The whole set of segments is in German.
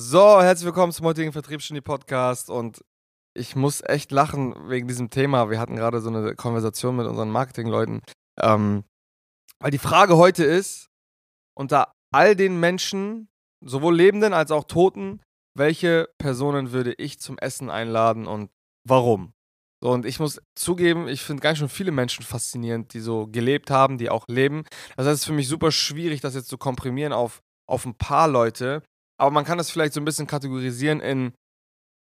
So, herzlich willkommen zum heutigen Vertriebsgenie Podcast und ich muss echt lachen wegen diesem Thema. Wir hatten gerade so eine Konversation mit unseren Marketingleuten, ähm, weil die Frage heute ist, unter all den Menschen, sowohl Lebenden als auch Toten, welche Personen würde ich zum Essen einladen und warum? So, und ich muss zugeben, ich finde ganz schön viele Menschen faszinierend, die so gelebt haben, die auch leben. Das heißt, es ist für mich super schwierig, das jetzt zu komprimieren auf, auf ein paar Leute. Aber man kann das vielleicht so ein bisschen kategorisieren in,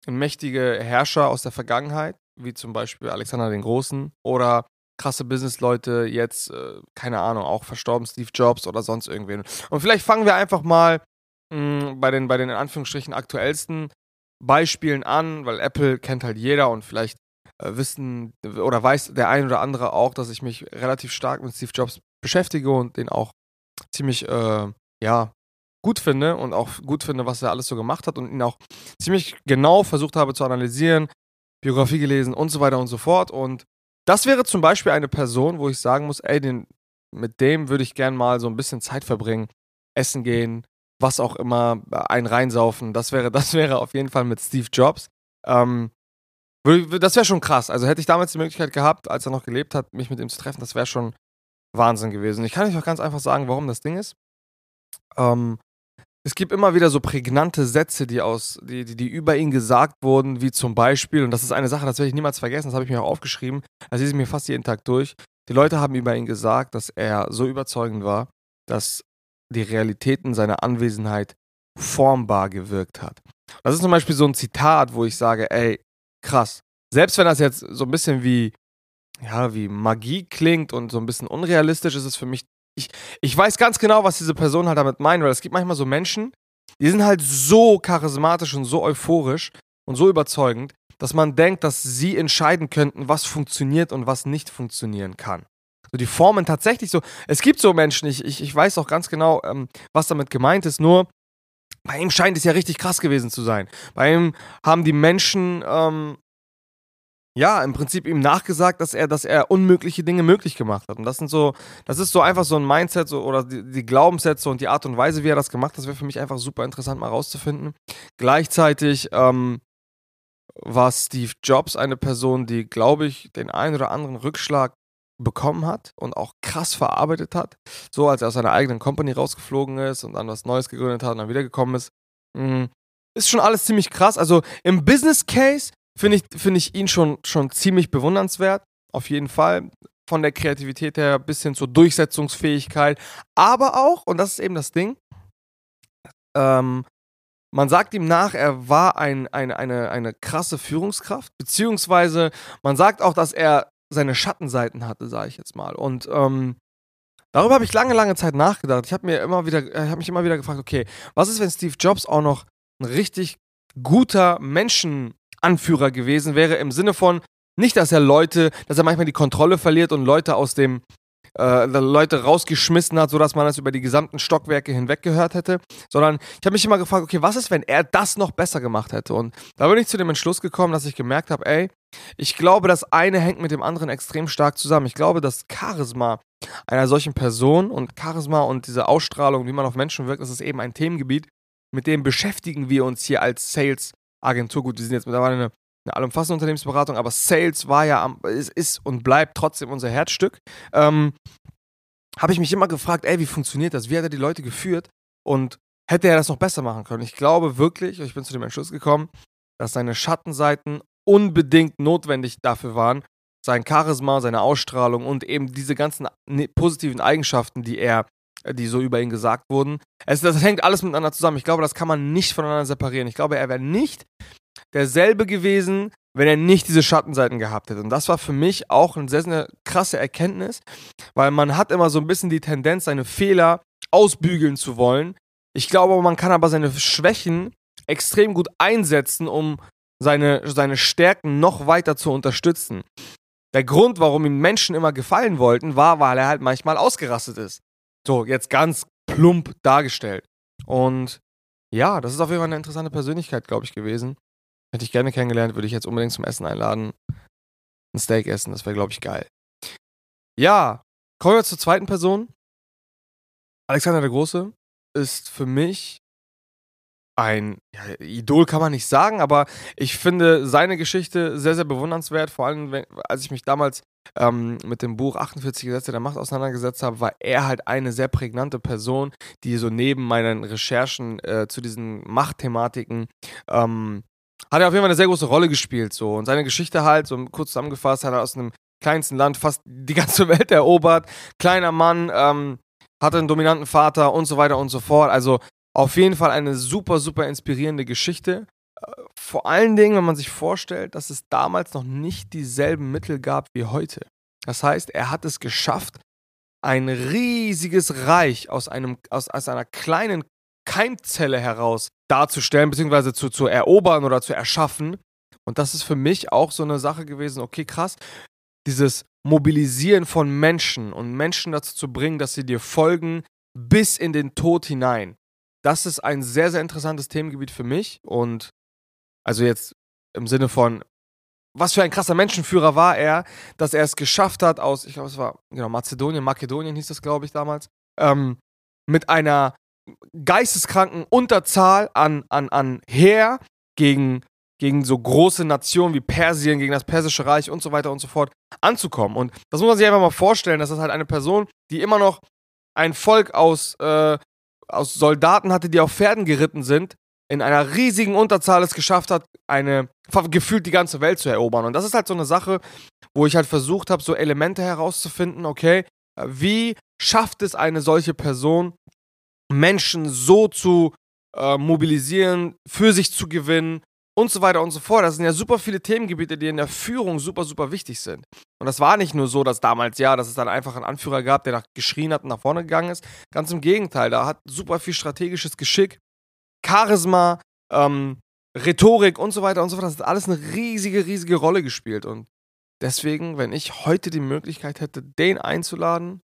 in mächtige Herrscher aus der Vergangenheit, wie zum Beispiel Alexander den Großen oder krasse Businessleute, jetzt, äh, keine Ahnung, auch verstorben, Steve Jobs oder sonst irgendwen. Und vielleicht fangen wir einfach mal mh, mm, bei, den, bei den in Anführungsstrichen aktuellsten Beispielen an, weil Apple kennt halt jeder und vielleicht äh, wissen oder weiß der ein oder andere auch, dass ich mich relativ stark mit Steve Jobs beschäftige und den auch ziemlich, äh, ja, gut finde und auch gut finde, was er alles so gemacht hat und ihn auch ziemlich genau versucht habe zu analysieren, Biografie gelesen und so weiter und so fort. Und das wäre zum Beispiel eine Person, wo ich sagen muss, ey, den, mit dem würde ich gern mal so ein bisschen Zeit verbringen, essen gehen, was auch immer, äh, einen reinsaufen. Das wäre, das wäre auf jeden Fall mit Steve Jobs. Ähm, das wäre schon krass. Also hätte ich damals die Möglichkeit gehabt, als er noch gelebt hat, mich mit ihm zu treffen, das wäre schon Wahnsinn gewesen. Ich kann euch auch ganz einfach sagen, warum das Ding ist. Ähm, es gibt immer wieder so prägnante Sätze, die, aus, die, die, die, über ihn gesagt wurden, wie zum Beispiel, und das ist eine Sache, das werde ich niemals vergessen, das habe ich mir auch aufgeschrieben, das lese ich mir fast jeden Tag durch. Die Leute haben über ihn gesagt, dass er so überzeugend war, dass die Realitäten seiner Anwesenheit formbar gewirkt hat. Das ist zum Beispiel so ein Zitat, wo ich sage, ey, krass. Selbst wenn das jetzt so ein bisschen wie, ja, wie Magie klingt und so ein bisschen unrealistisch ist es für mich ich, ich weiß ganz genau, was diese Person halt damit meint, weil es gibt manchmal so Menschen, die sind halt so charismatisch und so euphorisch und so überzeugend, dass man denkt, dass sie entscheiden könnten, was funktioniert und was nicht funktionieren kann. So die formen tatsächlich so. Es gibt so Menschen, ich, ich, ich weiß auch ganz genau, ähm, was damit gemeint ist, nur bei ihm scheint es ja richtig krass gewesen zu sein. Bei ihm haben die Menschen ähm, ja, im Prinzip ihm nachgesagt, dass er, dass er unmögliche Dinge möglich gemacht hat. Und das sind so, das ist so einfach so ein Mindset so, oder die, die Glaubenssätze und die Art und Weise, wie er das gemacht hat, das wäre für mich einfach super interessant mal rauszufinden. Gleichzeitig ähm, war Steve Jobs eine Person, die, glaube ich, den einen oder anderen Rückschlag bekommen hat und auch krass verarbeitet hat. So als er aus seiner eigenen Company rausgeflogen ist und dann was Neues gegründet hat und dann wiedergekommen ist. Mhm. Ist schon alles ziemlich krass. Also im Business Case finde ich, find ich ihn schon, schon ziemlich bewundernswert. Auf jeden Fall. Von der Kreativität her bis hin zur Durchsetzungsfähigkeit. Aber auch, und das ist eben das Ding, ähm, man sagt ihm nach, er war ein, ein, eine, eine krasse Führungskraft, beziehungsweise man sagt auch, dass er seine Schattenseiten hatte, sage ich jetzt mal. Und ähm, darüber habe ich lange, lange Zeit nachgedacht. Ich habe mir immer wieder, äh, habe mich immer wieder gefragt, okay, was ist, wenn Steve Jobs auch noch ein richtig guter Menschen Anführer gewesen wäre, im Sinne von nicht, dass er Leute, dass er manchmal die Kontrolle verliert und Leute aus dem äh, Leute rausgeschmissen hat, sodass man das über die gesamten Stockwerke hinweg gehört hätte, sondern ich habe mich immer gefragt, okay, was ist, wenn er das noch besser gemacht hätte? Und da bin ich zu dem Entschluss gekommen, dass ich gemerkt habe, ey, ich glaube, das eine hängt mit dem anderen extrem stark zusammen. Ich glaube, das Charisma einer solchen Person und Charisma und diese Ausstrahlung, wie man auf Menschen wirkt, das ist eben ein Themengebiet, mit dem beschäftigen wir uns hier als Sales Agentur. Gut, wir sind jetzt mittlerweile eine, eine allumfassende Unternehmensberatung, aber Sales war ja am, ist, ist und bleibt trotzdem unser Herzstück. Ähm, habe ich mich immer gefragt, ey, wie funktioniert das? Wie hat er die Leute geführt? Und hätte er das noch besser machen können? Ich glaube wirklich, ich bin zu dem Entschluss gekommen, dass seine Schattenseiten unbedingt notwendig dafür waren, sein Charisma, seine Ausstrahlung und eben diese ganzen ne, positiven Eigenschaften, die er die so über ihn gesagt wurden. Es, das hängt alles miteinander zusammen. Ich glaube, das kann man nicht voneinander separieren. Ich glaube, er wäre nicht derselbe gewesen, wenn er nicht diese Schattenseiten gehabt hätte. Und das war für mich auch eine sehr, sehr krasse Erkenntnis, weil man hat immer so ein bisschen die Tendenz, seine Fehler ausbügeln zu wollen. Ich glaube, man kann aber seine Schwächen extrem gut einsetzen, um seine, seine Stärken noch weiter zu unterstützen. Der Grund, warum ihm Menschen immer gefallen wollten, war, weil er halt manchmal ausgerastet ist. So, jetzt ganz plump dargestellt. Und ja, das ist auf jeden Fall eine interessante Persönlichkeit, glaube ich, gewesen. Hätte ich gerne kennengelernt, würde ich jetzt unbedingt zum Essen einladen. Ein Steak essen, das wäre, glaube ich, geil. Ja, kommen wir zur zweiten Person. Alexander der Große ist für mich ein ja, Idol kann man nicht sagen, aber ich finde seine Geschichte sehr, sehr bewundernswert. Vor allem, wenn, als ich mich damals ähm, mit dem Buch 48 Gesetze der Macht auseinandergesetzt habe, war er halt eine sehr prägnante Person, die so neben meinen Recherchen äh, zu diesen Machtthematiken ähm, hat er auf jeden Fall eine sehr große Rolle gespielt. So. Und seine Geschichte halt, so kurz zusammengefasst, hat er aus einem kleinsten Land fast die ganze Welt erobert. Kleiner Mann, ähm, hatte einen dominanten Vater und so weiter und so fort. Also auf jeden Fall eine super, super inspirierende Geschichte. Äh, vor allen Dingen, wenn man sich vorstellt, dass es damals noch nicht dieselben Mittel gab wie heute. Das heißt, er hat es geschafft, ein riesiges Reich aus, einem, aus, aus einer kleinen Keimzelle heraus darzustellen, beziehungsweise zu, zu erobern oder zu erschaffen. Und das ist für mich auch so eine Sache gewesen, okay, krass, dieses Mobilisieren von Menschen und Menschen dazu zu bringen, dass sie dir folgen bis in den Tod hinein das ist ein sehr, sehr interessantes Themengebiet für mich. Und also jetzt im Sinne von, was für ein krasser Menschenführer war er, dass er es geschafft hat, aus, ich glaube, es war genau Mazedonien, Makedonien hieß das, glaube ich, damals, ähm, mit einer geisteskranken Unterzahl an, an, an Heer gegen, gegen so große Nationen wie Persien, gegen das Persische Reich und so weiter und so fort anzukommen. Und das muss man sich einfach mal vorstellen, dass das halt eine Person, die immer noch ein Volk aus äh, aus Soldaten hatte, die auf Pferden geritten sind, in einer riesigen Unterzahl es geschafft hat, eine gefühlt die ganze Welt zu erobern. Und das ist halt so eine Sache, wo ich halt versucht habe, so Elemente herauszufinden, okay, wie schafft es eine solche Person, Menschen so zu äh, mobilisieren, für sich zu gewinnen und so weiter und so fort. Das sind ja super viele Themengebiete, die in der Führung super, super wichtig sind. Und das war nicht nur so, dass damals, ja, dass es dann einfach einen Anführer gab, der nach geschrien hat und nach vorne gegangen ist. Ganz im Gegenteil, da hat super viel strategisches Geschick, Charisma, ähm, Rhetorik und so weiter und so fort. Das hat alles eine riesige, riesige Rolle gespielt. Und deswegen, wenn ich heute die Möglichkeit hätte, den einzuladen,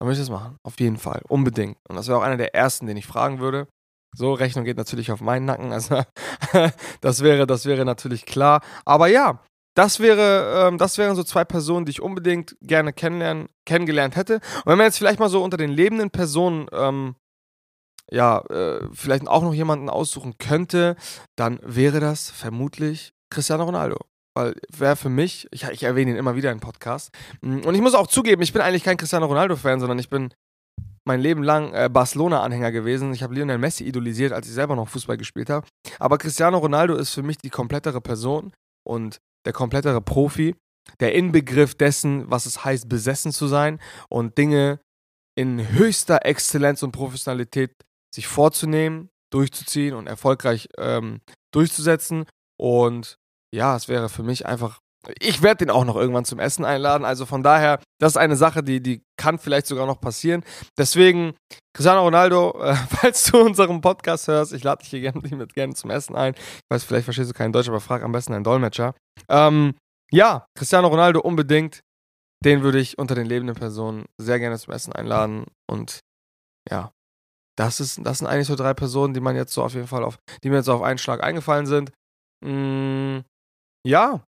dann würde ich das machen. Auf jeden Fall. Unbedingt. Und das wäre auch einer der ersten, den ich fragen würde. So, Rechnung geht natürlich auf meinen Nacken. Also, das wäre, das wäre natürlich klar. Aber ja, das wäre, ähm, das wären so zwei Personen, die ich unbedingt gerne kennenlernen, kennengelernt hätte. Und wenn man jetzt vielleicht mal so unter den lebenden Personen, ähm, ja, äh, vielleicht auch noch jemanden aussuchen könnte, dann wäre das vermutlich Cristiano Ronaldo. Weil wäre für mich, ich, ich erwähne ihn immer wieder im Podcast. Und ich muss auch zugeben, ich bin eigentlich kein Cristiano Ronaldo-Fan, sondern ich bin mein Leben lang äh, Barcelona-Anhänger gewesen. Ich habe Lionel Messi idolisiert, als ich selber noch Fußball gespielt habe. Aber Cristiano Ronaldo ist für mich die komplettere Person und der komplettere Profi, der Inbegriff dessen, was es heißt, besessen zu sein und Dinge in höchster Exzellenz und Professionalität sich vorzunehmen, durchzuziehen und erfolgreich ähm, durchzusetzen. Und ja, es wäre für mich einfach ich werde den auch noch irgendwann zum Essen einladen. Also von daher, das ist eine Sache, die, die kann vielleicht sogar noch passieren. Deswegen, Cristiano Ronaldo, äh, falls du unseren Podcast hörst, ich lade dich hier gerne, mit gerne zum Essen ein. Ich weiß, vielleicht verstehst du kein Deutsch, aber frag am besten einen Dolmetscher. Ähm, ja, Cristiano Ronaldo unbedingt. Den würde ich unter den lebenden Personen sehr gerne zum Essen einladen. Und ja, das, ist, das sind eigentlich so drei Personen, die man jetzt so auf jeden Fall auf, die mir jetzt so auf einen Schlag eingefallen sind. Mm, ja,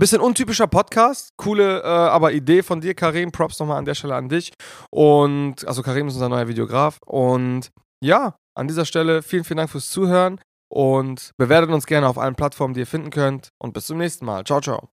Bisschen untypischer Podcast, coole, äh, aber Idee von dir, Karim. Props nochmal an der Stelle an dich. Und, also Karim ist unser neuer Videograf. Und ja, an dieser Stelle vielen, vielen Dank fürs Zuhören und bewertet uns gerne auf allen Plattformen, die ihr finden könnt. Und bis zum nächsten Mal. Ciao, ciao.